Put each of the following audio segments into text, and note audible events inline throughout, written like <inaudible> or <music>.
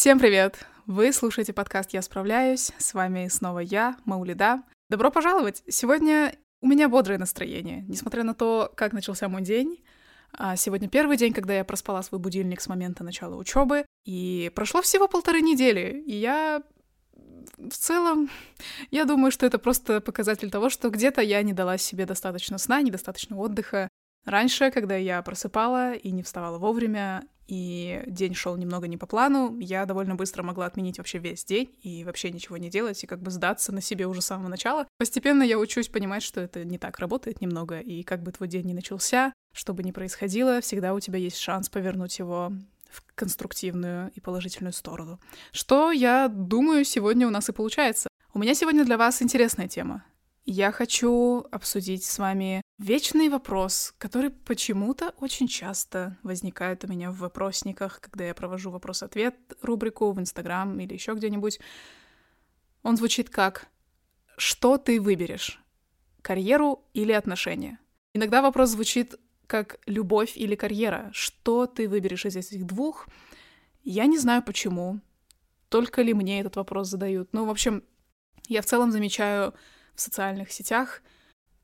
Всем привет! Вы слушаете подкаст «Я справляюсь». С вами снова я, Маулида. Добро пожаловать! Сегодня у меня бодрое настроение, несмотря на то, как начался мой день. А сегодня первый день, когда я проспала свой будильник с момента начала учебы, и прошло всего полторы недели, и я в целом, я думаю, что это просто показатель того, что где-то я не дала себе достаточно сна, недостаточно отдыха. Раньше, когда я просыпала и не вставала вовремя, и день шел немного не по плану, я довольно быстро могла отменить вообще весь день и вообще ничего не делать, и как бы сдаться на себе уже с самого начала. Постепенно я учусь понимать, что это не так работает немного, и как бы твой день не начался, что бы ни происходило, всегда у тебя есть шанс повернуть его в конструктивную и положительную сторону. Что, я думаю, сегодня у нас и получается. У меня сегодня для вас интересная тема. Я хочу обсудить с вами вечный вопрос, который почему-то очень часто возникает у меня в вопросниках, когда я провожу вопрос-ответ рубрику в Инстаграм или еще где-нибудь. Он звучит как «Что ты выберешь? Карьеру или отношения?» Иногда вопрос звучит как любовь или карьера. Что ты выберешь из этих двух? Я не знаю почему. Только ли мне этот вопрос задают? Ну, в общем, я в целом замечаю в социальных сетях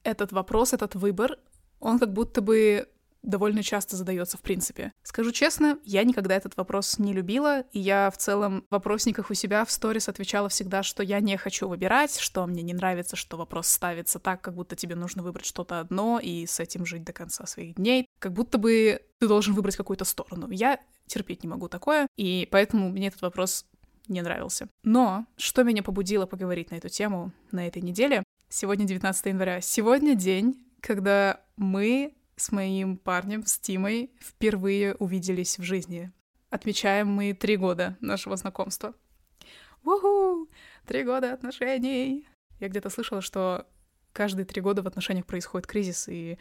этот вопрос, этот выбор, он как будто бы довольно часто задается в принципе. Скажу честно, я никогда этот вопрос не любила, и я в целом в вопросниках у себя в сторис отвечала всегда, что я не хочу выбирать, что мне не нравится, что вопрос ставится так, как будто тебе нужно выбрать что-то одно и с этим жить до конца своих дней, как будто бы ты должен выбрать какую-то сторону. Я терпеть не могу такое, и поэтому мне этот вопрос не нравился. Но что меня побудило поговорить на эту тему на этой неделе? Сегодня 19 января. Сегодня день, когда мы с моим парнем, с Тимой, впервые увиделись в жизни. Отмечаем мы три года нашего знакомства. Уху! Три года отношений! Я где-то слышала, что каждые три года в отношениях происходит кризис, и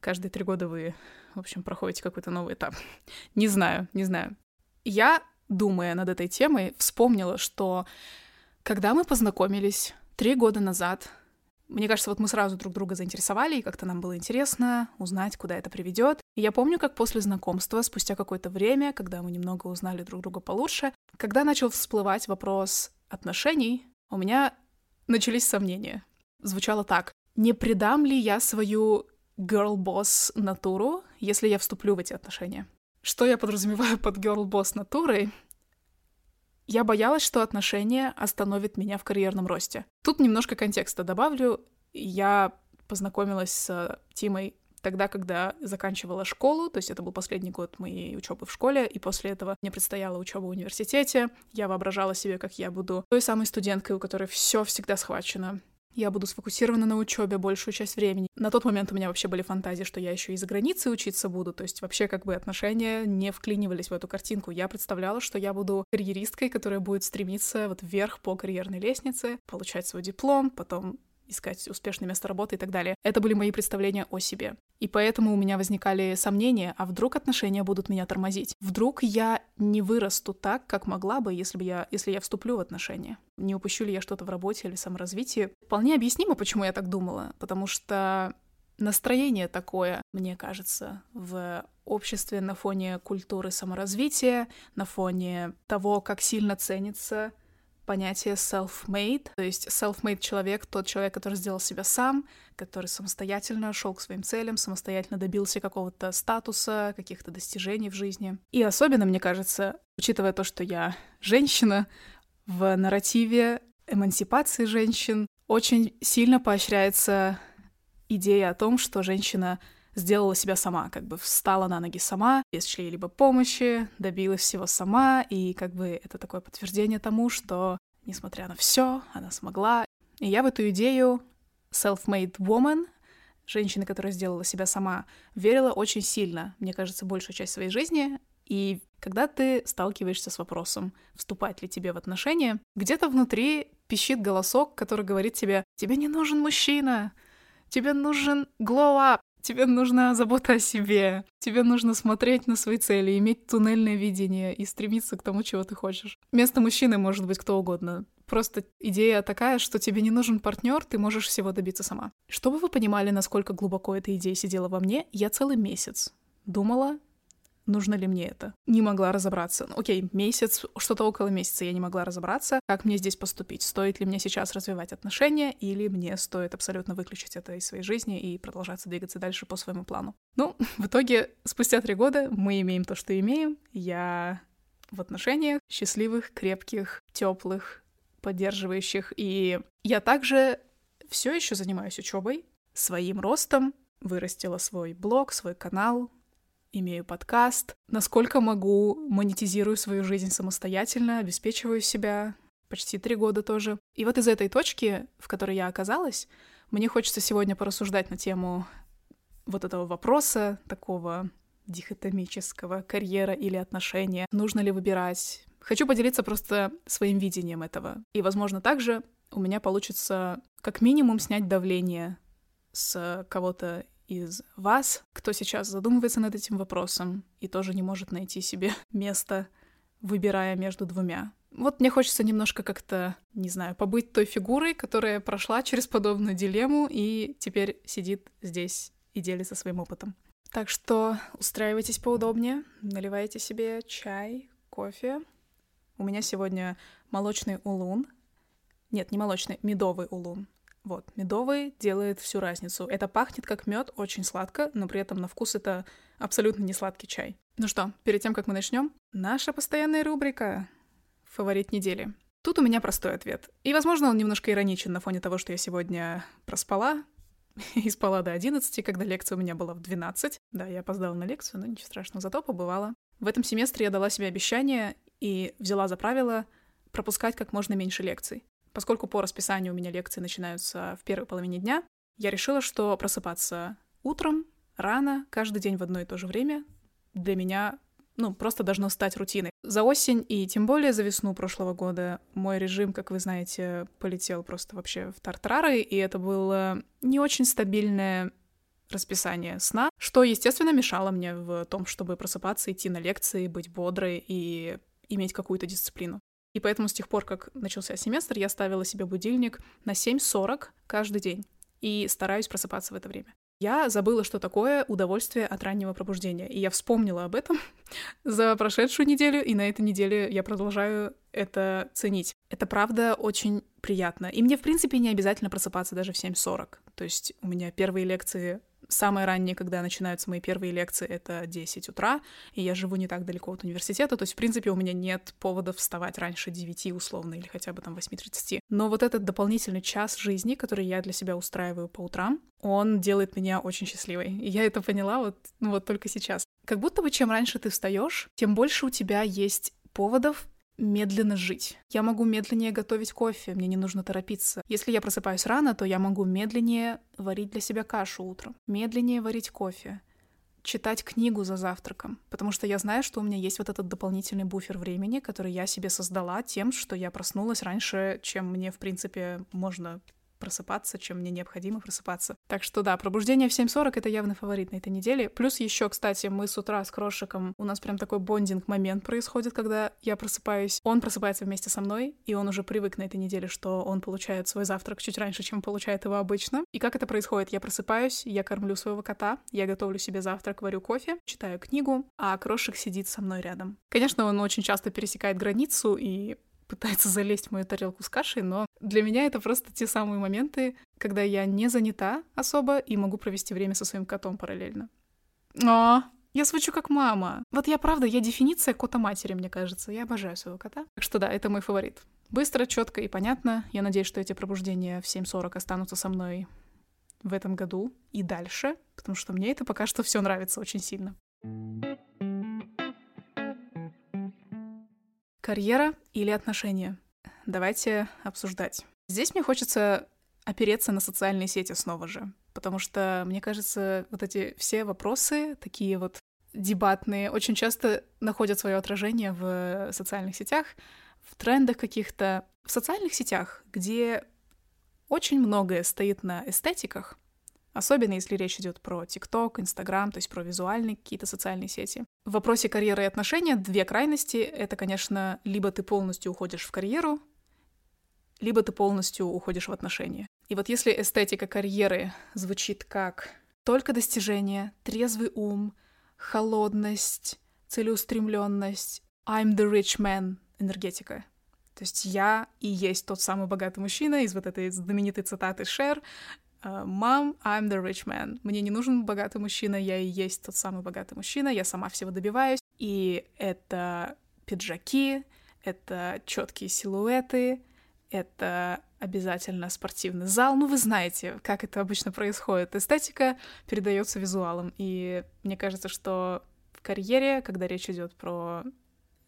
каждые три года вы, в общем, проходите какой-то новый этап. <laughs> Не знаю, не знаю. Я думая над этой темой, вспомнила, что когда мы познакомились три года назад, мне кажется, вот мы сразу друг друга заинтересовали, и как-то нам было интересно узнать, куда это приведет. И я помню, как после знакомства, спустя какое-то время, когда мы немного узнали друг друга получше, когда начал всплывать вопрос отношений, у меня начались сомнения. Звучало так. Не предам ли я свою girl-boss натуру, если я вступлю в эти отношения? Что я подразумеваю под girl-boss натурой? Я боялась, что отношения остановят меня в карьерном росте. Тут немножко контекста добавлю. Я познакомилась с Тимой тогда, когда заканчивала школу, то есть это был последний год моей учебы в школе, и после этого мне предстояла учеба в университете. Я воображала себе, как я буду той самой студенткой, у которой все всегда схвачено я буду сфокусирована на учебе большую часть времени. На тот момент у меня вообще были фантазии, что я еще и за границей учиться буду, то есть вообще как бы отношения не вклинивались в эту картинку. Я представляла, что я буду карьеристкой, которая будет стремиться вот вверх по карьерной лестнице, получать свой диплом, потом искать успешное место работы и так далее. Это были мои представления о себе. И поэтому у меня возникали сомнения, а вдруг отношения будут меня тормозить? Вдруг я не вырасту так, как могла бы, если бы я, если я вступлю в отношения? Не упущу ли я что-то в работе или саморазвитии? Вполне объяснимо, почему я так думала, потому что настроение такое, мне кажется, в обществе на фоне культуры саморазвития, на фоне того, как сильно ценится понятие self-made, то есть self-made человек, тот человек, который сделал себя сам, который самостоятельно шел к своим целям, самостоятельно добился какого-то статуса, каких-то достижений в жизни. И особенно, мне кажется, учитывая то, что я женщина, в нарративе эмансипации женщин очень сильно поощряется идея о том, что женщина сделала себя сама, как бы встала на ноги сама, без чьей-либо помощи, добилась всего сама, и как бы это такое подтверждение тому, что, несмотря на все, она смогла. И я в эту идею self-made woman, женщины, которая сделала себя сама, верила очень сильно, мне кажется, большую часть своей жизни. И когда ты сталкиваешься с вопросом, вступать ли тебе в отношения, где-то внутри пищит голосок, который говорит тебе, тебе не нужен мужчина, тебе нужен glow up, Тебе нужна забота о себе. Тебе нужно смотреть на свои цели, иметь туннельное видение и стремиться к тому, чего ты хочешь. Вместо мужчины может быть кто угодно. Просто идея такая, что тебе не нужен партнер, ты можешь всего добиться сама. Чтобы вы понимали, насколько глубоко эта идея сидела во мне, я целый месяц думала нужно ли мне это. Не могла разобраться. Ну, окей, месяц, что-то около месяца я не могла разобраться, как мне здесь поступить. Стоит ли мне сейчас развивать отношения, или мне стоит абсолютно выключить это из своей жизни и продолжаться двигаться дальше по своему плану. Ну, <laughs> в итоге, спустя три года мы имеем то, что имеем. Я в отношениях счастливых, крепких, теплых, поддерживающих. И я также все еще занимаюсь учебой, своим ростом, вырастила свой блог, свой канал, имею подкаст. Насколько могу, монетизирую свою жизнь самостоятельно, обеспечиваю себя почти три года тоже. И вот из этой точки, в которой я оказалась, мне хочется сегодня порассуждать на тему вот этого вопроса, такого дихотомического, карьера или отношения, нужно ли выбирать. Хочу поделиться просто своим видением этого. И, возможно, также у меня получится как минимум снять давление с кого-то из вас, кто сейчас задумывается над этим вопросом и тоже не может найти себе <laughs> место, выбирая между двумя. Вот мне хочется немножко как-то, не знаю, побыть той фигурой, которая прошла через подобную дилемму и теперь сидит здесь и делится своим опытом. Так что устраивайтесь поудобнее, наливайте себе чай, кофе. У меня сегодня молочный улун. Нет, не молочный, медовый улун. Вот, медовый делает всю разницу. Это пахнет как мед, очень сладко, но при этом на вкус это абсолютно не сладкий чай. Ну что, перед тем, как мы начнем, наша постоянная рубрика «Фаворит недели». Тут у меня простой ответ. И, возможно, он немножко ироничен на фоне того, что я сегодня проспала, <laughs> и спала до 11, когда лекция у меня была в 12. Да, я опоздала на лекцию, но ничего страшного, зато побывала. В этом семестре я дала себе обещание и взяла за правило пропускать как можно меньше лекций. Поскольку по расписанию у меня лекции начинаются в первой половине дня, я решила, что просыпаться утром, рано, каждый день в одно и то же время для меня ну, просто должно стать рутиной. За осень и тем более за весну прошлого года мой режим, как вы знаете, полетел просто вообще в тартарары, и это было не очень стабильное расписание сна, что, естественно, мешало мне в том, чтобы просыпаться, идти на лекции, быть бодрой и иметь какую-то дисциплину. И поэтому с тех пор, как начался семестр, я ставила себе будильник на 7.40 каждый день и стараюсь просыпаться в это время. Я забыла, что такое удовольствие от раннего пробуждения, и я вспомнила об этом <laughs> за прошедшую неделю, и на этой неделе я продолжаю это ценить. Это правда очень приятно. И мне, в принципе, не обязательно просыпаться даже в 7.40. То есть у меня первые лекции Самое раннее, когда начинаются мои первые лекции, это 10 утра, и я живу не так далеко от университета, то есть, в принципе, у меня нет поводов вставать раньше 9 условно, или хотя бы там 8.30. Но вот этот дополнительный час жизни, который я для себя устраиваю по утрам, он делает меня очень счастливой. И я это поняла вот, ну вот только сейчас. Как будто бы чем раньше ты встаешь, тем больше у тебя есть поводов медленно жить. Я могу медленнее готовить кофе, мне не нужно торопиться. Если я просыпаюсь рано, то я могу медленнее варить для себя кашу утром, медленнее варить кофе, читать книгу за завтраком, потому что я знаю, что у меня есть вот этот дополнительный буфер времени, который я себе создала тем, что я проснулась раньше, чем мне, в принципе, можно просыпаться, чем мне необходимо просыпаться. Так что да, пробуждение в 7.40 — это явный фаворит на этой неделе. Плюс еще, кстати, мы с утра с Крошиком, у нас прям такой бондинг-момент происходит, когда я просыпаюсь. Он просыпается вместе со мной, и он уже привык на этой неделе, что он получает свой завтрак чуть раньше, чем получает его обычно. И как это происходит? Я просыпаюсь, я кормлю своего кота, я готовлю себе завтрак, варю кофе, читаю книгу, а Крошик сидит со мной рядом. Конечно, он очень часто пересекает границу и пытается залезть в мою тарелку с кашей, но для меня это просто те самые моменты, когда я не занята особо и могу провести время со своим котом параллельно. О, я звучу как мама. Вот я правда, я дефиниция кота матери, мне кажется. Я обожаю своего кота. Так что да, это мой фаворит. Быстро, четко и понятно. Я надеюсь, что эти пробуждения в 7.40 останутся со мной в этом году и дальше, потому что мне это пока что все нравится очень сильно. Карьера или отношения? Давайте обсуждать. Здесь мне хочется опереться на социальные сети снова же, потому что, мне кажется, вот эти все вопросы, такие вот дебатные, очень часто находят свое отражение в социальных сетях, в трендах каких-то, в социальных сетях, где очень многое стоит на эстетиках, Особенно если речь идет про ТикТок, Инстаграм, то есть про визуальные какие-то социальные сети. В вопросе карьеры и отношения две крайности. Это, конечно, либо ты полностью уходишь в карьеру, либо ты полностью уходишь в отношения. И вот если эстетика карьеры звучит как только достижение, трезвый ум, холодность, целеустремленность, I'm the rich man энергетика. То есть я и есть тот самый богатый мужчина из вот этой знаменитой цитаты Шер. «Мам, I'm the rich man». Мне не нужен богатый мужчина, я и есть тот самый богатый мужчина, я сама всего добиваюсь. И это пиджаки, это четкие силуэты, это обязательно спортивный зал. Ну, вы знаете, как это обычно происходит. Эстетика передается визуалом. И мне кажется, что в карьере, когда речь идет про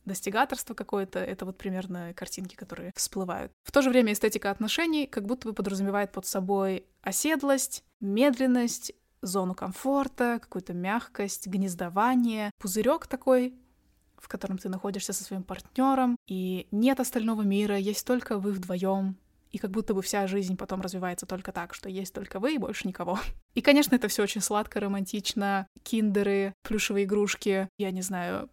достигаторство какое-то, это вот примерно картинки, которые всплывают. В то же время эстетика отношений как будто бы подразумевает под собой оседлость, медленность, зону комфорта, какую-то мягкость, гнездование, пузырек такой, в котором ты находишься со своим партнером, и нет остального мира, есть только вы вдвоем, и как будто бы вся жизнь потом развивается только так, что есть только вы и больше никого. И, конечно, это все очень сладко, романтично. Киндеры, плюшевые игрушки, я не знаю,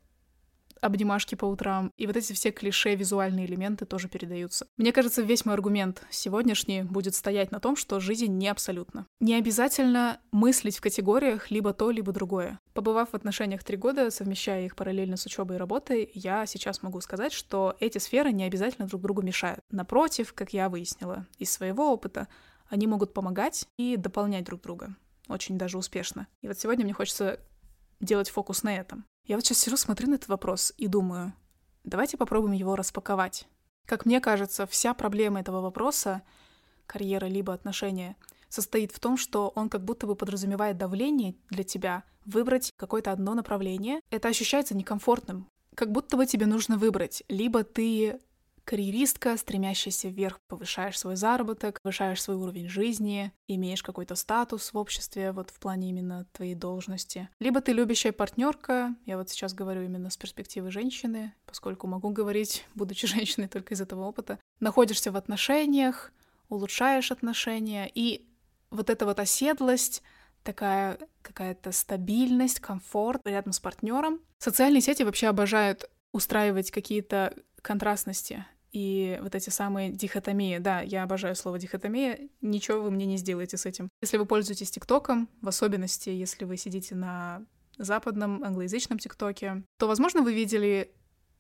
обнимашки по утрам. И вот эти все клише, визуальные элементы тоже передаются. Мне кажется, весь мой аргумент сегодняшний будет стоять на том, что жизнь не абсолютно. Не обязательно мыслить в категориях либо то, либо другое. Побывав в отношениях три года, совмещая их параллельно с учебой и работой, я сейчас могу сказать, что эти сферы не обязательно друг другу мешают. Напротив, как я выяснила из своего опыта, они могут помогать и дополнять друг друга очень даже успешно. И вот сегодня мне хочется делать фокус на этом. Я вот сейчас сижу, смотрю на этот вопрос и думаю, давайте попробуем его распаковать. Как мне кажется, вся проблема этого вопроса, карьера либо отношения, состоит в том, что он как будто бы подразумевает давление для тебя выбрать какое-то одно направление. Это ощущается некомфортным. Как будто бы тебе нужно выбрать. Либо ты карьеристка, стремящаяся вверх, повышаешь свой заработок, повышаешь свой уровень жизни, имеешь какой-то статус в обществе, вот в плане именно твоей должности. Либо ты любящая партнерка, я вот сейчас говорю именно с перспективы женщины, поскольку могу говорить, будучи <laughs> женщиной только из этого опыта, находишься в отношениях, улучшаешь отношения, и вот эта вот оседлость, такая какая-то стабильность, комфорт рядом с партнером. Социальные сети вообще обожают устраивать какие-то контрастности и вот эти самые дихотомии. Да, я обожаю слово дихотомия. Ничего вы мне не сделаете с этим. Если вы пользуетесь ТикТоком, в особенности, если вы сидите на западном англоязычном ТикТоке, то, возможно, вы видели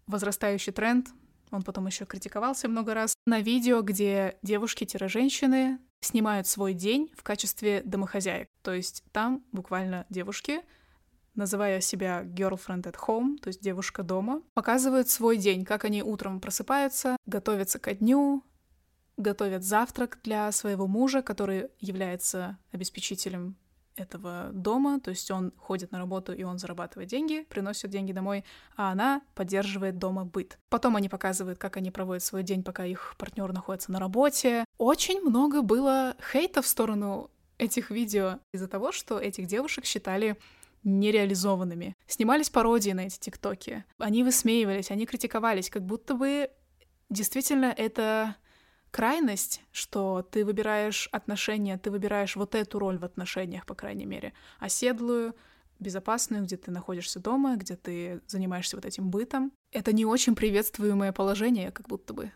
возрастающий тренд, он потом еще критиковался много раз, на видео, где девушки-женщины снимают свой день в качестве домохозяек. То есть там буквально девушки называя себя girlfriend at home, то есть девушка дома, показывают свой день, как они утром просыпаются, готовятся ко дню, готовят завтрак для своего мужа, который является обеспечителем этого дома, то есть он ходит на работу и он зарабатывает деньги, приносит деньги домой, а она поддерживает дома быт. Потом они показывают, как они проводят свой день, пока их партнер находится на работе. Очень много было хейта в сторону этих видео из-за того, что этих девушек считали нереализованными. Снимались пародии на эти тиктоки. Они высмеивались, они критиковались, как будто бы действительно это крайность, что ты выбираешь отношения, ты выбираешь вот эту роль в отношениях, по крайней мере, оседлую, безопасную, где ты находишься дома, где ты занимаешься вот этим бытом. Это не очень приветствуемое положение, как будто бы.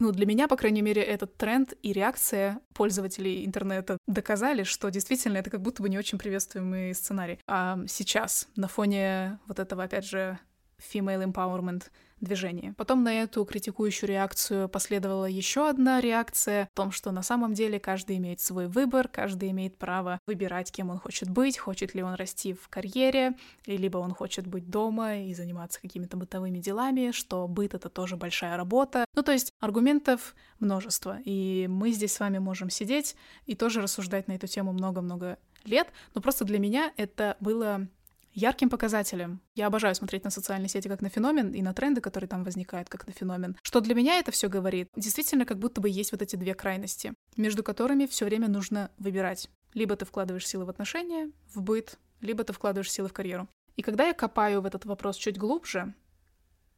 Ну, для меня, по крайней мере, этот тренд и реакция пользователей интернета доказали, что действительно это как будто бы не очень приветствуемый сценарий. А сейчас, на фоне вот этого, опять же, female empowerment движение. Потом на эту критикующую реакцию последовала еще одна реакция о том, что на самом деле каждый имеет свой выбор, каждый имеет право выбирать, кем он хочет быть, хочет ли он расти в карьере, либо он хочет быть дома и заниматься какими-то бытовыми делами, что быт — это тоже большая работа. Ну, то есть аргументов множество, и мы здесь с вами можем сидеть и тоже рассуждать на эту тему много-много лет, но просто для меня это было ярким показателем. Я обожаю смотреть на социальные сети как на феномен и на тренды, которые там возникают, как на феномен. Что для меня это все говорит? Действительно, как будто бы есть вот эти две крайности, между которыми все время нужно выбирать. Либо ты вкладываешь силы в отношения, в быт, либо ты вкладываешь силы в карьеру. И когда я копаю в этот вопрос чуть глубже,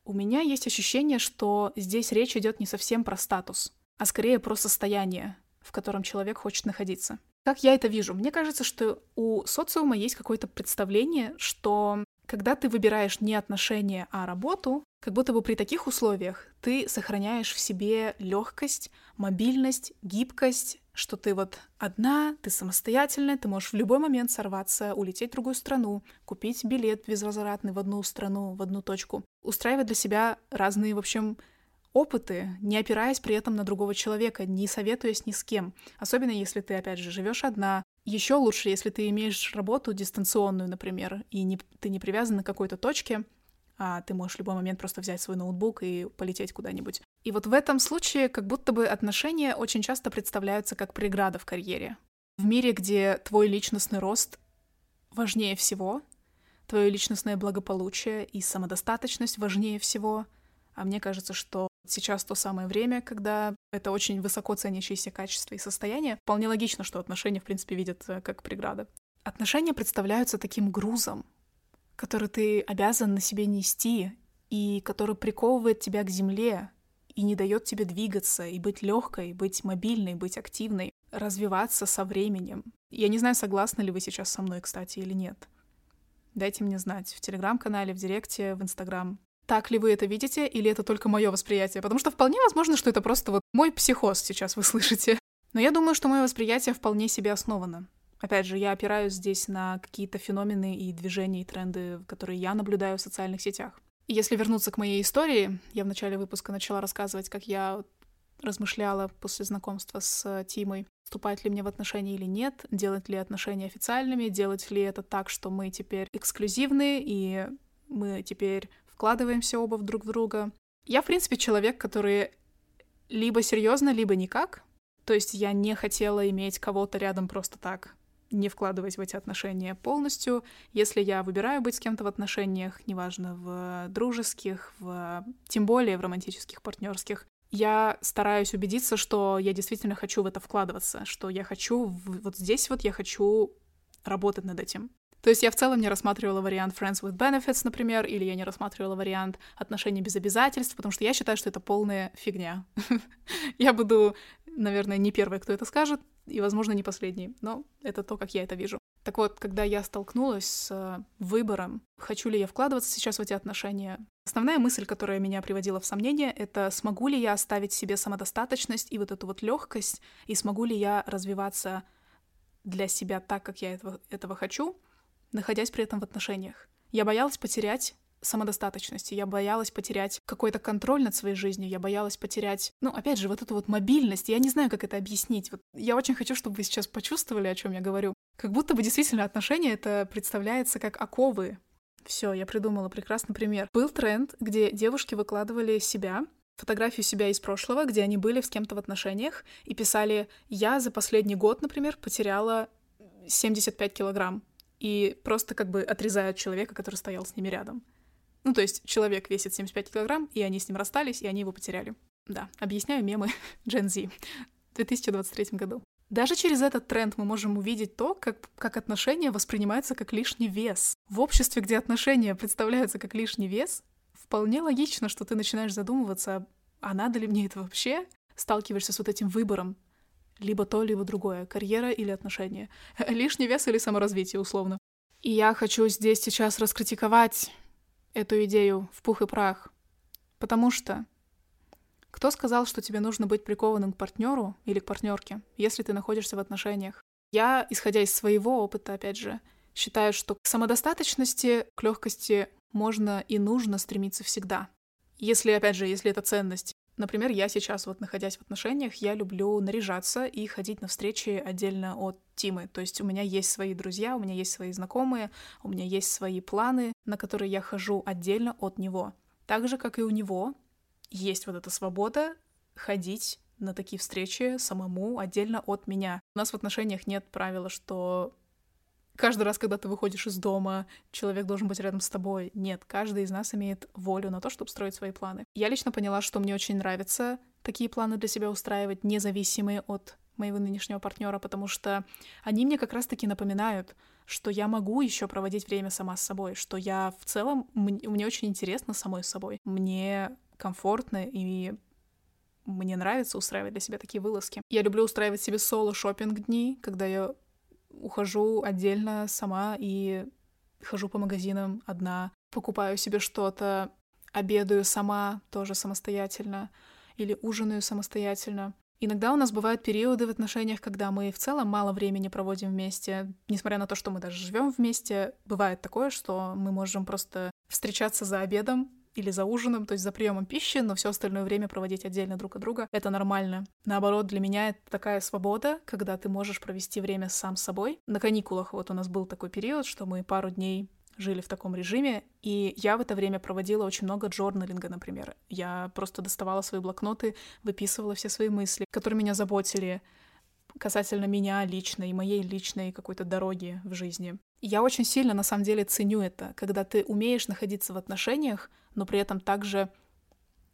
у меня есть ощущение, что здесь речь идет не совсем про статус, а скорее про состояние, в котором человек хочет находиться. Как я это вижу? Мне кажется, что у социума есть какое-то представление, что когда ты выбираешь не отношения, а работу, как будто бы при таких условиях ты сохраняешь в себе легкость, мобильность, гибкость, что ты вот одна, ты самостоятельная, ты можешь в любой момент сорваться, улететь в другую страну, купить билет безвозвратный в одну страну, в одну точку, устраивать для себя разные, в общем, опыты, не опираясь при этом на другого человека, не советуясь ни с кем. Особенно если ты, опять же, живешь одна. Еще лучше, если ты имеешь работу дистанционную, например, и не, ты не привязан к какой-то точке, а ты можешь в любой момент просто взять свой ноутбук и полететь куда-нибудь. И вот в этом случае как будто бы отношения очень часто представляются как преграда в карьере. В мире, где твой личностный рост важнее всего, твое личностное благополучие и самодостаточность важнее всего, а мне кажется, что сейчас то самое время, когда это очень высоко ценящиеся качества и состояние, вполне логично, что отношения, в принципе, видят э, как преграда. Отношения представляются таким грузом, который ты обязан на себе нести и который приковывает тебя к земле и не дает тебе двигаться и быть легкой, быть мобильной, быть активной, развиваться со временем. Я не знаю, согласны ли вы сейчас со мной, кстати, или нет. Дайте мне знать в телеграм-канале, в директе, в инстаграм. Так ли вы это видите, или это только мое восприятие? Потому что вполне возможно, что это просто вот мой психоз сейчас вы <laughs> слышите. Но я думаю, что мое восприятие вполне себе основано. Опять же, я опираюсь здесь на какие-то феномены и движения, и тренды, которые я наблюдаю в социальных сетях. И если вернуться к моей истории, я в начале выпуска начала рассказывать, как я размышляла после знакомства с Тимой, вступать ли мне в отношения или нет, делать ли отношения официальными, делать ли это так, что мы теперь эксклюзивны, и мы теперь вкладываемся оба в друг друга. Я, в принципе, человек, который либо серьезно, либо никак. То есть я не хотела иметь кого-то рядом просто так не вкладывать в эти отношения полностью. Если я выбираю быть с кем-то в отношениях, неважно, в дружеских, в... тем более в романтических, партнерских, я стараюсь убедиться, что я действительно хочу в это вкладываться, что я хочу, вот здесь вот я хочу работать над этим. То есть я в целом не рассматривала вариант friends with benefits, например, или я не рассматривала вариант отношений без обязательств, потому что я считаю, что это полная фигня. <laughs> Я буду, наверное, не первой, кто это скажет, и, возможно, не последний, но это то, как я это вижу. Так вот, когда я столкнулась с э, выбором, хочу ли я вкладываться сейчас в эти отношения, основная мысль, которая меня приводила в сомнение, это смогу ли я оставить себе самодостаточность и вот эту вот легкость, и смогу ли я развиваться для себя так, как я этого, этого хочу, находясь при этом в отношениях. Я боялась потерять самодостаточности, я боялась потерять какой-то контроль над своей жизнью, я боялась потерять, ну, опять же, вот эту вот мобильность. Я не знаю, как это объяснить. Вот я очень хочу, чтобы вы сейчас почувствовали, о чем я говорю. Как будто бы действительно отношения это представляется как оковы. Все, я придумала прекрасный пример. Был тренд, где девушки выкладывали себя, фотографию себя из прошлого, где они были с кем-то в отношениях, и писали «Я за последний год, например, потеряла 75 килограмм» и просто как бы отрезают человека, который стоял с ними рядом. Ну, то есть человек весит 75 килограмм, и они с ним расстались, и они его потеряли. Да, объясняю мемы <laughs> Gen Z в 2023 году. Даже через этот тренд мы можем увидеть то, как, как отношения воспринимаются как лишний вес. В обществе, где отношения представляются как лишний вес, вполне логично, что ты начинаешь задумываться, а надо ли мне это вообще? Сталкиваешься с вот этим выбором. Либо то, либо другое. Карьера или отношения. <laughs> Лишний вес или саморазвитие, условно. И я хочу здесь сейчас раскритиковать эту идею в пух и прах. Потому что кто сказал, что тебе нужно быть прикованным к партнеру или к партнерке, если ты находишься в отношениях? Я, исходя из своего опыта, опять же, считаю, что к самодостаточности, к легкости можно и нужно стремиться всегда. Если, опять же, если это ценность. Например, я сейчас, вот находясь в отношениях, я люблю наряжаться и ходить на встречи отдельно от Тимы. То есть у меня есть свои друзья, у меня есть свои знакомые, у меня есть свои планы, на которые я хожу отдельно от него. Так же, как и у него, есть вот эта свобода ходить на такие встречи самому отдельно от меня. У нас в отношениях нет правила, что каждый раз, когда ты выходишь из дома, человек должен быть рядом с тобой. Нет, каждый из нас имеет волю на то, чтобы строить свои планы. Я лично поняла, что мне очень нравится такие планы для себя устраивать, независимые от моего нынешнего партнера, потому что они мне как раз-таки напоминают, что я могу еще проводить время сама с собой, что я в целом, мне, очень интересно самой собой. Мне комфортно и мне нравится устраивать для себя такие вылазки. Я люблю устраивать себе соло шопинг дни, когда я ухожу отдельно сама и хожу по магазинам одна, покупаю себе что-то, обедаю сама тоже самостоятельно или ужинаю самостоятельно. Иногда у нас бывают периоды в отношениях, когда мы в целом мало времени проводим вместе. Несмотря на то, что мы даже живем вместе, бывает такое, что мы можем просто встречаться за обедом или за ужином, то есть за приемом пищи, но все остальное время проводить отдельно друг от друга. Это нормально. Наоборот, для меня это такая свобода, когда ты можешь провести время сам с собой. На каникулах вот у нас был такой период, что мы пару дней жили в таком режиме, и я в это время проводила очень много джорналинга, например. Я просто доставала свои блокноты, выписывала все свои мысли, которые меня заботили касательно меня лично и моей личной какой-то дороги в жизни. Я очень сильно, на самом деле, ценю это, когда ты умеешь находиться в отношениях, но при этом также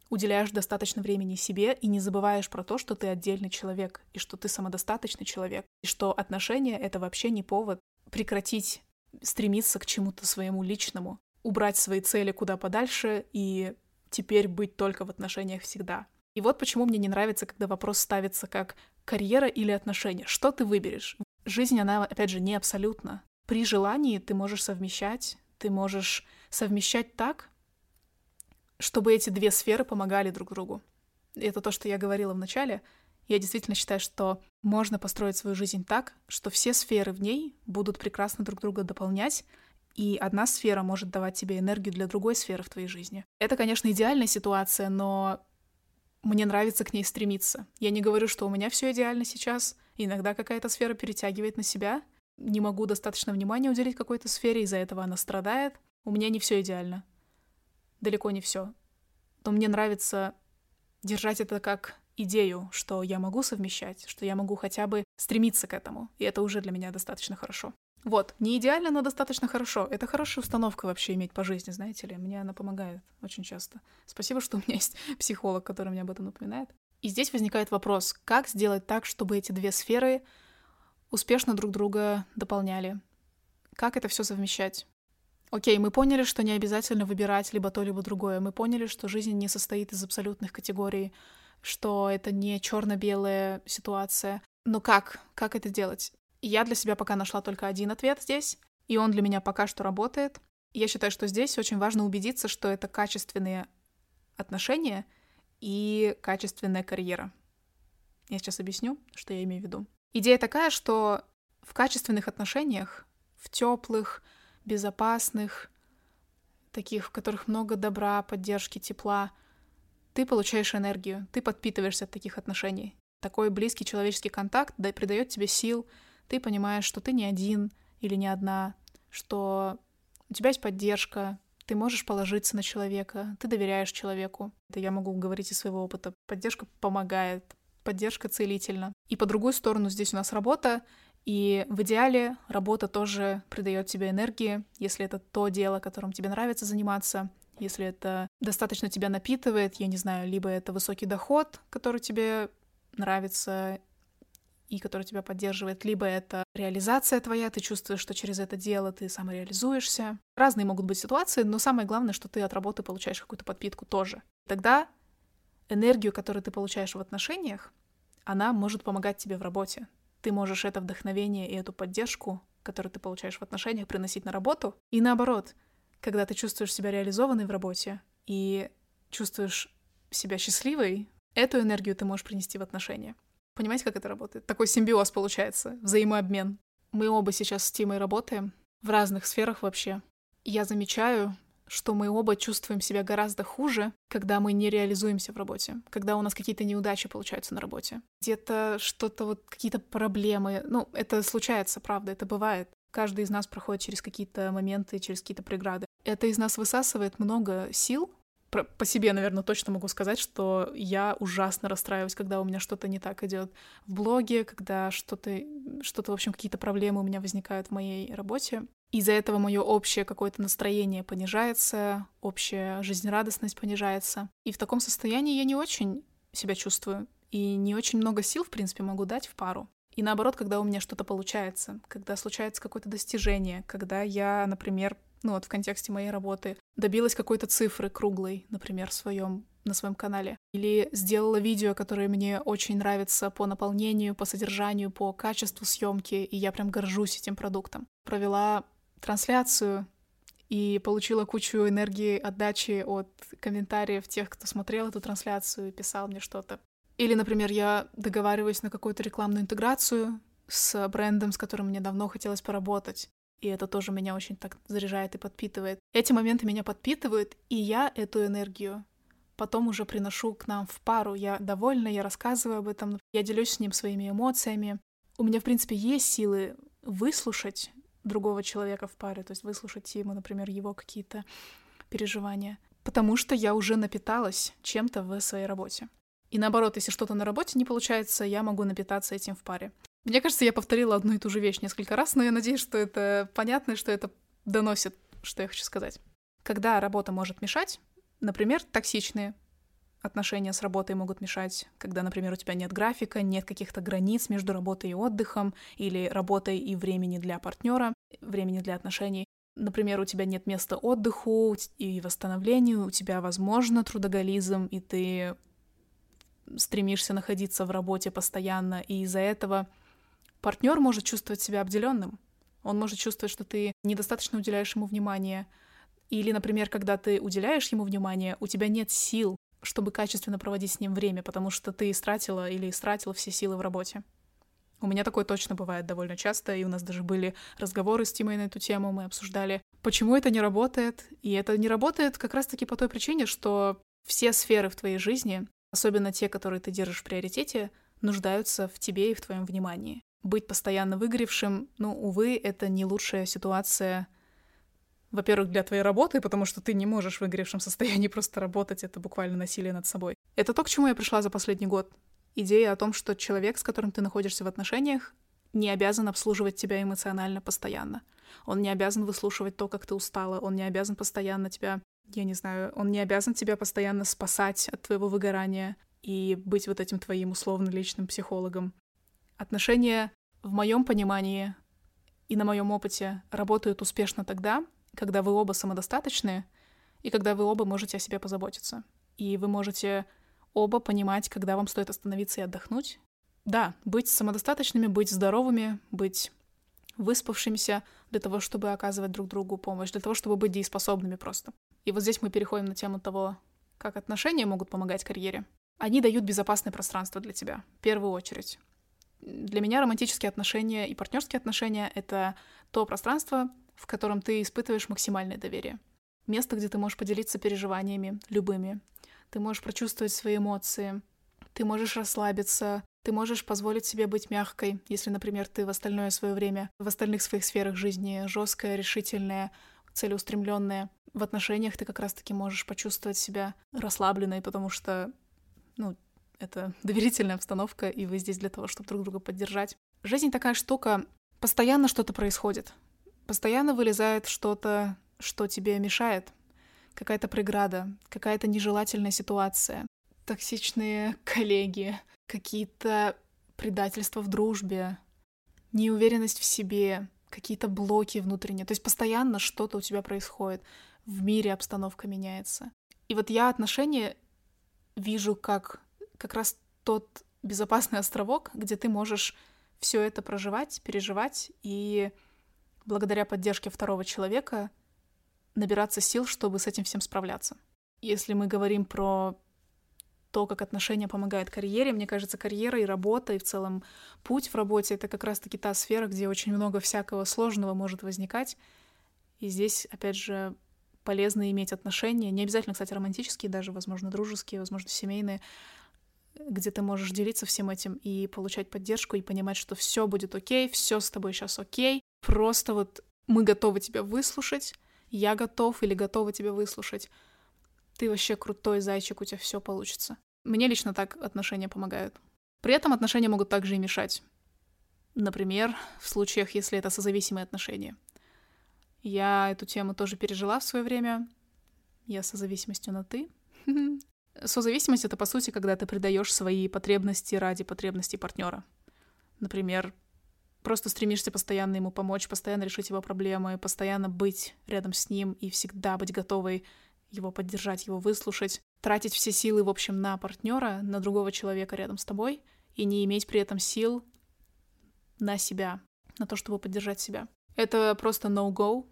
уделяешь достаточно времени себе и не забываешь про то, что ты отдельный человек, и что ты самодостаточный человек, и что отношения — это вообще не повод прекратить стремиться к чему-то своему личному, убрать свои цели куда подальше и теперь быть только в отношениях всегда. И вот почему мне не нравится, когда вопрос ставится как карьера или отношения. Что ты выберешь? Жизнь, она, опять же, не абсолютна. При желании ты можешь совмещать, ты можешь совмещать так, чтобы эти две сферы помогали друг другу. Это то, что я говорила в начале. Я действительно считаю, что можно построить свою жизнь так, что все сферы в ней будут прекрасно друг друга дополнять, и одна сфера может давать тебе энергию для другой сферы в твоей жизни. Это, конечно, идеальная ситуация, но мне нравится к ней стремиться. Я не говорю, что у меня все идеально сейчас. Иногда какая-то сфера перетягивает на себя. Не могу достаточно внимания уделить какой-то сфере, из-за этого она страдает. У меня не все идеально. Далеко не все. Но мне нравится держать это как идею, что я могу совмещать, что я могу хотя бы стремиться к этому. И это уже для меня достаточно хорошо. Вот, не идеально, но достаточно хорошо. Это хорошая установка вообще иметь по жизни, знаете ли. Мне она помогает очень часто. Спасибо, что у меня есть <laughs> психолог, который мне об этом напоминает. И здесь возникает вопрос, как сделать так, чтобы эти две сферы успешно друг друга дополняли? Как это все совмещать? Окей, мы поняли, что не обязательно выбирать либо то, либо другое. Мы поняли, что жизнь не состоит из абсолютных категорий, что это не черно-белая ситуация. Но как? Как это делать? Я для себя пока нашла только один ответ здесь, и он для меня пока что работает. Я считаю, что здесь очень важно убедиться, что это качественные отношения и качественная карьера. Я сейчас объясню, что я имею в виду. Идея такая, что в качественных отношениях, в теплых, безопасных, таких, в которых много добра, поддержки, тепла, ты получаешь энергию, ты подпитываешься от таких отношений. Такой близкий человеческий контакт да, придает тебе сил, ты понимаешь, что ты не один или не одна, что у тебя есть поддержка, ты можешь положиться на человека, ты доверяешь человеку. Это я могу говорить из своего опыта. Поддержка помогает, поддержка целительна. И по другую сторону здесь у нас работа, и в идеале работа тоже придает тебе энергии, если это то дело, которым тебе нравится заниматься, если это достаточно тебя напитывает, я не знаю, либо это высокий доход, который тебе нравится, и который тебя поддерживает, либо это реализация твоя, ты чувствуешь, что через это дело ты самореализуешься. Разные могут быть ситуации, но самое главное, что ты от работы получаешь какую-то подпитку тоже. Тогда энергию, которую ты получаешь в отношениях, она может помогать тебе в работе. Ты можешь это вдохновение и эту поддержку, которую ты получаешь в отношениях, приносить на работу. И наоборот, когда ты чувствуешь себя реализованной в работе и чувствуешь себя счастливой, эту энергию ты можешь принести в отношения. Понимаете, как это работает? Такой симбиоз получается, взаимообмен. Мы оба сейчас с Тимой работаем в разных сферах вообще. Я замечаю, что мы оба чувствуем себя гораздо хуже, когда мы не реализуемся в работе, когда у нас какие-то неудачи получаются на работе. Где-то что-то вот, какие-то проблемы. Ну, это случается, правда, это бывает. Каждый из нас проходит через какие-то моменты, через какие-то преграды. Это из нас высасывает много сил, по себе, наверное, точно могу сказать, что я ужасно расстраиваюсь, когда у меня что-то не так идет в блоге, когда что-то, что-то, в общем, какие-то проблемы у меня возникают в моей работе. Из-за этого мое общее какое-то настроение понижается, общая жизнерадостность понижается. И в таком состоянии я не очень себя чувствую. И не очень много сил, в принципе, могу дать в пару. И наоборот, когда у меня что-то получается, когда случается какое-то достижение, когда я, например, ну вот в контексте моей работы, добилась какой-то цифры круглой, например, в своем на своем канале. Или сделала видео, которое мне очень нравится по наполнению, по содержанию, по качеству съемки, и я прям горжусь этим продуктом. Провела трансляцию и получила кучу энергии отдачи от комментариев тех, кто смотрел эту трансляцию и писал мне что-то. Или, например, я договариваюсь на какую-то рекламную интеграцию с брендом, с которым мне давно хотелось поработать. И это тоже меня очень так заряжает и подпитывает. Эти моменты меня подпитывают, и я эту энергию потом уже приношу к нам в пару. Я довольна, я рассказываю об этом, я делюсь с ним своими эмоциями. У меня, в принципе, есть силы выслушать другого человека в паре, то есть выслушать ему, например, его какие-то переживания, потому что я уже напиталась чем-то в своей работе. И наоборот, если что-то на работе не получается, я могу напитаться этим в паре. Мне кажется, я повторила одну и ту же вещь несколько раз, но я надеюсь, что это понятно, что это доносит, что я хочу сказать. Когда работа может мешать, например, токсичные отношения с работой могут мешать, когда, например, у тебя нет графика, нет каких-то границ между работой и отдыхом, или работой и времени для партнера, времени для отношений. Например, у тебя нет места отдыху и восстановлению, у тебя, возможно, трудоголизм, и ты стремишься находиться в работе постоянно, и из-за этого партнер может чувствовать себя обделенным. Он может чувствовать, что ты недостаточно уделяешь ему внимания. Или, например, когда ты уделяешь ему внимание, у тебя нет сил, чтобы качественно проводить с ним время, потому что ты истратила или истратила все силы в работе. У меня такое точно бывает довольно часто, и у нас даже были разговоры с Тимой на эту тему, мы обсуждали, почему это не работает. И это не работает как раз-таки по той причине, что все сферы в твоей жизни, особенно те, которые ты держишь в приоритете, нуждаются в тебе и в твоем внимании быть постоянно выгоревшим, ну, увы, это не лучшая ситуация, во-первых, для твоей работы, потому что ты не можешь в выгоревшем состоянии <laughs> просто работать, это буквально насилие над собой. Это то, к чему я пришла за последний год. Идея о том, что человек, с которым ты находишься в отношениях, не обязан обслуживать тебя эмоционально постоянно. Он не обязан выслушивать то, как ты устала, он не обязан постоянно тебя, я не знаю, он не обязан тебя постоянно спасать от твоего выгорания и быть вот этим твоим условно личным психологом. Отношения, в моем понимании и на моем опыте, работают успешно тогда, когда вы оба самодостаточны и когда вы оба можете о себе позаботиться. И вы можете оба понимать, когда вам стоит остановиться и отдохнуть. Да, быть самодостаточными, быть здоровыми, быть выспавшимися для того, чтобы оказывать друг другу помощь, для того, чтобы быть дееспособными просто. И вот здесь мы переходим на тему того, как отношения могут помогать карьере. Они дают безопасное пространство для тебя, в первую очередь. Для меня романтические отношения и партнерские отношения — это то пространство, в котором ты испытываешь максимальное доверие. Место, где ты можешь поделиться переживаниями, любыми. Ты можешь прочувствовать свои эмоции. Ты можешь расслабиться. Ты можешь позволить себе быть мягкой, если, например, ты в остальное свое время, в остальных своих сферах жизни жесткая, решительная, целеустремленная. В отношениях ты как раз-таки можешь почувствовать себя расслабленной, потому что, ну, это <laughs> доверительная обстановка, и вы здесь для того, чтобы друг друга поддержать. Жизнь такая штука, постоянно что-то происходит. Постоянно вылезает что-то, что тебе мешает. Какая-то преграда, какая-то нежелательная ситуация, токсичные <laughs> коллеги, какие-то предательства в дружбе, неуверенность в себе, какие-то блоки внутренние. То есть постоянно что-то у тебя происходит. В мире обстановка меняется. И вот я отношения вижу как как раз тот безопасный островок, где ты можешь все это проживать, переживать и благодаря поддержке второго человека набираться сил, чтобы с этим всем справляться. Если мы говорим про то, как отношения помогают карьере, мне кажется, карьера и работа, и в целом путь в работе — это как раз-таки та сфера, где очень много всякого сложного может возникать. И здесь, опять же, полезно иметь отношения, не обязательно, кстати, романтические, даже, возможно, дружеские, возможно, семейные, где ты можешь делиться всем этим и получать поддержку и понимать, что все будет окей, все с тобой сейчас окей. Просто вот мы готовы тебя выслушать, я готов или готова тебя выслушать. Ты вообще крутой зайчик, у тебя все получится. Мне лично так отношения помогают. При этом отношения могут также и мешать. Например, в случаях, если это созависимые отношения. Я эту тему тоже пережила в свое время. Я со зависимостью на ты. <laughs> Созависимость — это, по сути, когда ты предаешь свои потребности ради потребностей партнера. Например, просто стремишься постоянно ему помочь, постоянно решить его проблемы, постоянно быть рядом с ним и всегда быть готовой его поддержать, его выслушать, тратить все силы, в общем, на партнера, на другого человека рядом с тобой и не иметь при этом сил на себя, на то, чтобы поддержать себя. Это просто no-go.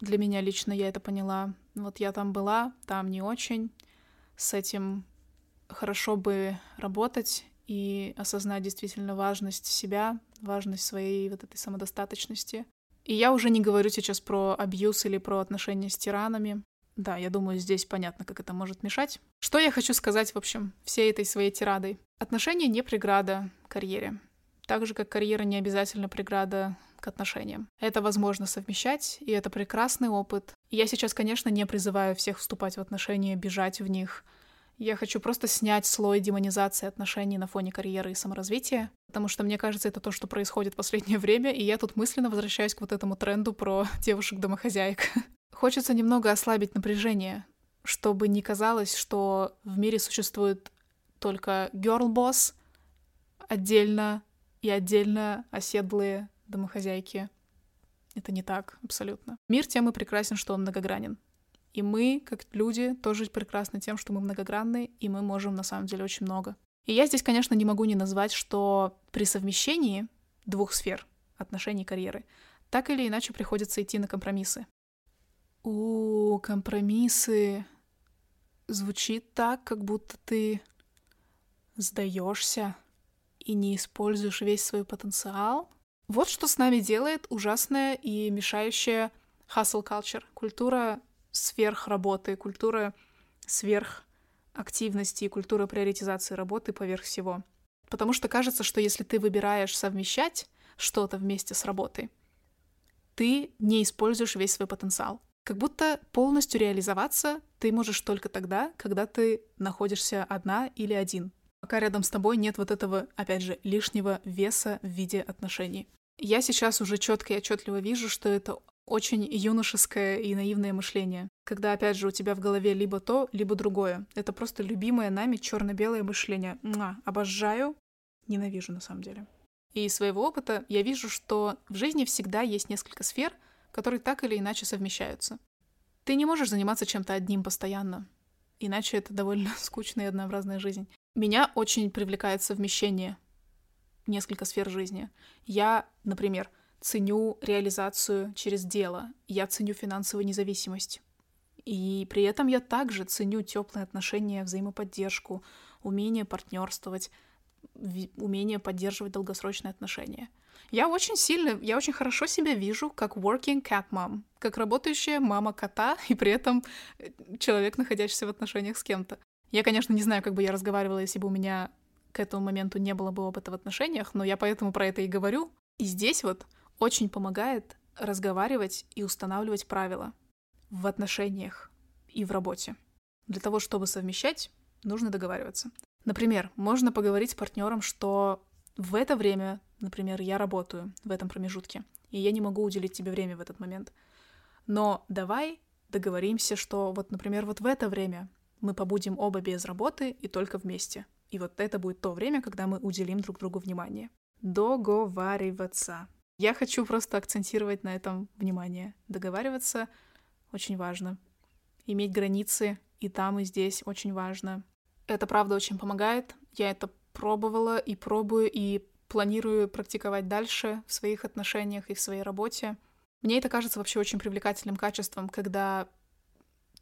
Для меня лично я это поняла. Вот я там была, там не очень с этим хорошо бы работать и осознать действительно важность себя, важность своей вот этой самодостаточности. И я уже не говорю сейчас про абьюз или про отношения с тиранами. Да, я думаю, здесь понятно, как это может мешать. Что я хочу сказать, в общем, всей этой своей тирадой? Отношения не преграда карьере. Так же, как карьера не обязательно преграда к отношениям. Это возможно совмещать, и это прекрасный опыт. я сейчас, конечно, не призываю всех вступать в отношения, бежать в них. Я хочу просто снять слой демонизации отношений на фоне карьеры и саморазвития, потому что мне кажется, это то, что происходит в последнее время, и я тут мысленно возвращаюсь к вот этому тренду про <laughs> девушек-домохозяек. Хочется немного ослабить напряжение, чтобы не казалось, что в мире существует только girl boss отдельно и отдельно оседлые домохозяйки. Это не так, абсолютно. Мир тем и прекрасен, что он многогранен. И мы, как люди, тоже прекрасны тем, что мы многогранны, и мы можем на самом деле очень много. И я здесь, конечно, не могу не назвать, что при совмещении двух сфер отношений и карьеры так или иначе приходится идти на компромиссы. У компромиссы звучит так, как будто ты сдаешься и не используешь весь свой потенциал, вот что с нами делает ужасная и мешающая hustle culture, культура сверхработы, культура сверхактивности, культура приоритизации работы поверх всего. Потому что кажется, что если ты выбираешь совмещать что-то вместе с работой, ты не используешь весь свой потенциал. Как будто полностью реализоваться ты можешь только тогда, когда ты находишься одна или один пока рядом с тобой нет вот этого, опять же, лишнего веса в виде отношений. Я сейчас уже четко и отчетливо вижу, что это очень юношеское и наивное мышление, когда, опять же, у тебя в голове либо то, либо другое. Это просто любимое нами черно-белое мышление. Муа, обожаю, ненавижу на самом деле. И из своего опыта я вижу, что в жизни всегда есть несколько сфер, которые так или иначе совмещаются. Ты не можешь заниматься чем-то одним постоянно, иначе это довольно <laughs> скучная и однообразная жизнь. Меня очень привлекает совмещение несколько сфер жизни. Я, например, ценю реализацию через дело, я ценю финансовую независимость. И при этом я также ценю теплые отношения, взаимоподдержку, умение партнерствовать, умение поддерживать долгосрочные отношения. Я очень сильно, я очень хорошо себя вижу как working cat mom, как работающая мама кота <laughs> и при этом э, человек, находящийся в отношениях с кем-то. Я, конечно, не знаю, как бы я разговаривала, если бы у меня к этому моменту не было бы опыта в отношениях, но я поэтому про это и говорю. И здесь вот очень помогает разговаривать и устанавливать правила в отношениях и в работе. Для того, чтобы совмещать, нужно договариваться. Например, можно поговорить с партнером, что в это время, например, я работаю в этом промежутке, и я не могу уделить тебе время в этот момент. Но давай договоримся, что вот, например, вот в это время мы побудем оба без работы и только вместе. И вот это будет то время, когда мы уделим друг другу внимание. Договариваться. Я хочу просто акцентировать на этом внимание. Договариваться очень важно. Иметь границы и там, и здесь очень важно. Это правда очень помогает. Я это пробовала и пробую, и планирую практиковать дальше в своих отношениях и в своей работе. Мне это кажется вообще очень привлекательным качеством, когда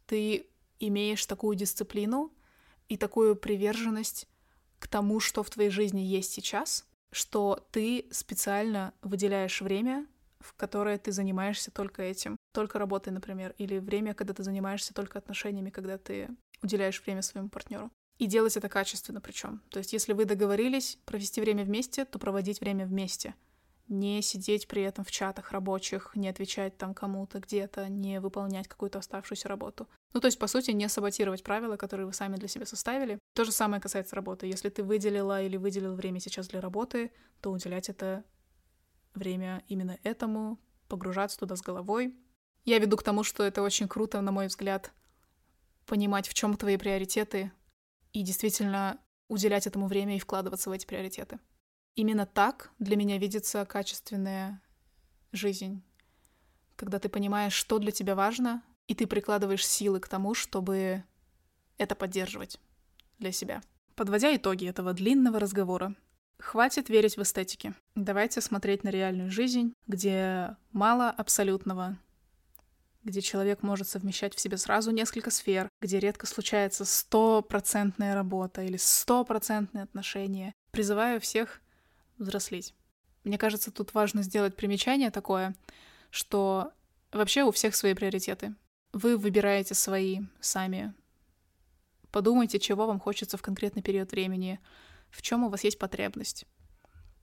ты имеешь такую дисциплину и такую приверженность к тому, что в твоей жизни есть сейчас, что ты специально выделяешь время, в которое ты занимаешься только этим, только работой, например, или время, когда ты занимаешься только отношениями, когда ты уделяешь время своему партнеру. И делать это качественно причем. То есть, если вы договорились провести время вместе, то проводить время вместе — не сидеть при этом в чатах рабочих, не отвечать там кому-то где-то, не выполнять какую-то оставшуюся работу. Ну, то есть, по сути, не саботировать правила, которые вы сами для себя составили. То же самое касается работы. Если ты выделила или выделил время сейчас для работы, то уделять это время именно этому, погружаться туда с головой. Я веду к тому, что это очень круто, на мой взгляд, понимать, в чем твои приоритеты, и действительно уделять этому время и вкладываться в эти приоритеты. Именно так для меня видится качественная жизнь, когда ты понимаешь, что для тебя важно, и ты прикладываешь силы к тому, чтобы это поддерживать для себя. Подводя итоги этого длинного разговора, хватит верить в эстетики. Давайте смотреть на реальную жизнь, где мало абсолютного, где человек может совмещать в себе сразу несколько сфер, где редко случается стопроцентная работа или стопроцентные отношения. Призываю всех взрослеть. Мне кажется, тут важно сделать примечание такое, что вообще у всех свои приоритеты. Вы выбираете свои сами. Подумайте, чего вам хочется в конкретный период времени, в чем у вас есть потребность.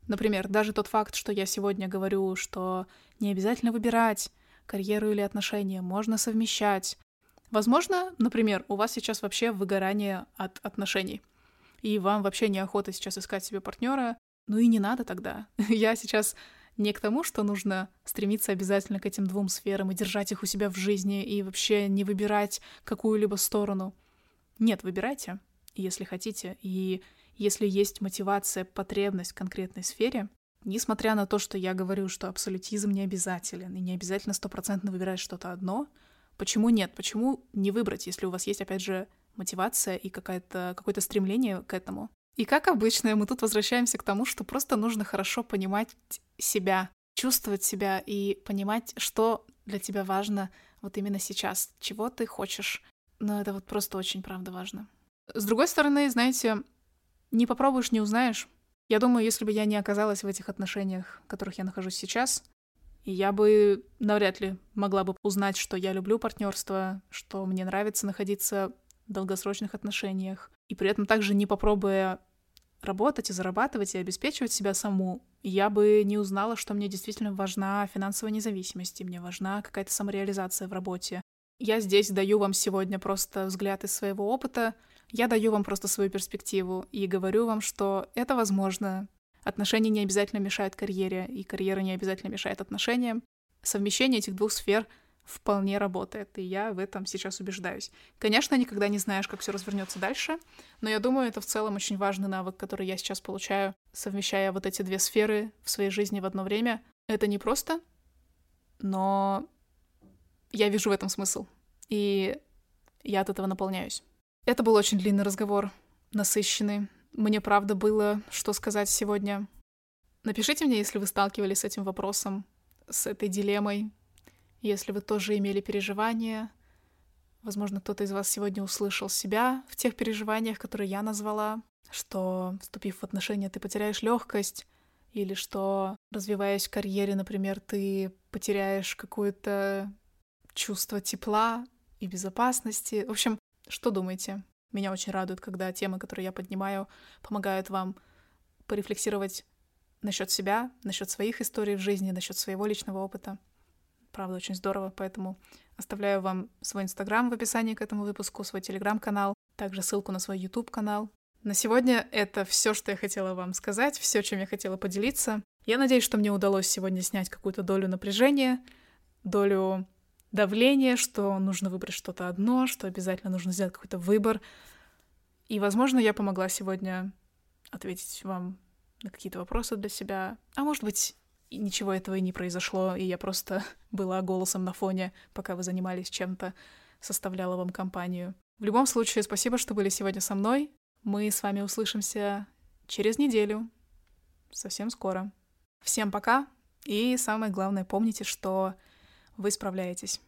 Например, даже тот факт, что я сегодня говорю, что не обязательно выбирать карьеру или отношения, можно совмещать. Возможно, например, у вас сейчас вообще выгорание от отношений, и вам вообще неохота сейчас искать себе партнера, ну и не надо тогда. <laughs> Я сейчас не к тому, что нужно стремиться обязательно к этим двум сферам и держать их у себя в жизни и вообще не выбирать какую-либо сторону. Нет, выбирайте, если хотите. И если есть мотивация, потребность в конкретной сфере, несмотря на то, что я говорю, что абсолютизм не обязателен, и не обязательно стопроцентно выбирать что-то одно, почему нет? Почему не выбрать, если у вас есть, опять же, мотивация и какое-то какое стремление к этому? И как обычно, мы тут возвращаемся к тому, что просто нужно хорошо понимать себя, чувствовать себя и понимать, что для тебя важно вот именно сейчас, чего ты хочешь. Но это вот просто очень, правда, важно. С другой стороны, знаете, не попробуешь, не узнаешь. Я думаю, если бы я не оказалась в этих отношениях, в которых я нахожусь сейчас, я бы навряд ли могла бы узнать, что я люблю партнерство, что мне нравится находиться в долгосрочных отношениях, и при этом также не попробуя работать и зарабатывать и обеспечивать себя саму, я бы не узнала, что мне действительно важна финансовая независимость, и мне важна какая-то самореализация в работе. Я здесь даю вам сегодня просто взгляд из своего опыта, я даю вам просто свою перспективу и говорю вам, что это возможно. Отношения не обязательно мешают карьере, и карьера не обязательно мешает отношениям. Совмещение этих двух сфер вполне работает, и я в этом сейчас убеждаюсь. Конечно, никогда не знаешь, как все развернется дальше, но я думаю, это в целом очень важный навык, который я сейчас получаю, совмещая вот эти две сферы в своей жизни в одно время. Это не просто, но я вижу в этом смысл, и я от этого наполняюсь. Это был очень длинный разговор, насыщенный. Мне правда было что сказать сегодня. Напишите мне, если вы сталкивались с этим вопросом, с этой дилеммой, если вы тоже имели переживания, возможно, кто-то из вас сегодня услышал себя в тех переживаниях, которые я назвала, что, вступив в отношения, ты потеряешь легкость, или что, развиваясь в карьере, например, ты потеряешь какое-то чувство тепла и безопасности. В общем, что думаете? Меня очень радует, когда темы, которые я поднимаю, помогают вам порефлексировать насчет себя, насчет своих историй в жизни, насчет своего личного опыта правда, очень здорово, поэтому оставляю вам свой инстаграм в описании к этому выпуску, свой телеграм-канал, также ссылку на свой YouTube-канал. На сегодня это все, что я хотела вам сказать, все, чем я хотела поделиться. Я надеюсь, что мне удалось сегодня снять какую-то долю напряжения, долю давления, что нужно выбрать что-то одно, что обязательно нужно сделать какой-то выбор. И, возможно, я помогла сегодня ответить вам на какие-то вопросы для себя. А может быть, и ничего этого и не произошло, и я просто <laughs> была голосом на фоне, пока вы занимались чем-то, составляла вам компанию. В любом случае, спасибо, что были сегодня со мной. Мы с вами услышимся через неделю. Совсем скоро. Всем пока. И самое главное, помните, что вы справляетесь.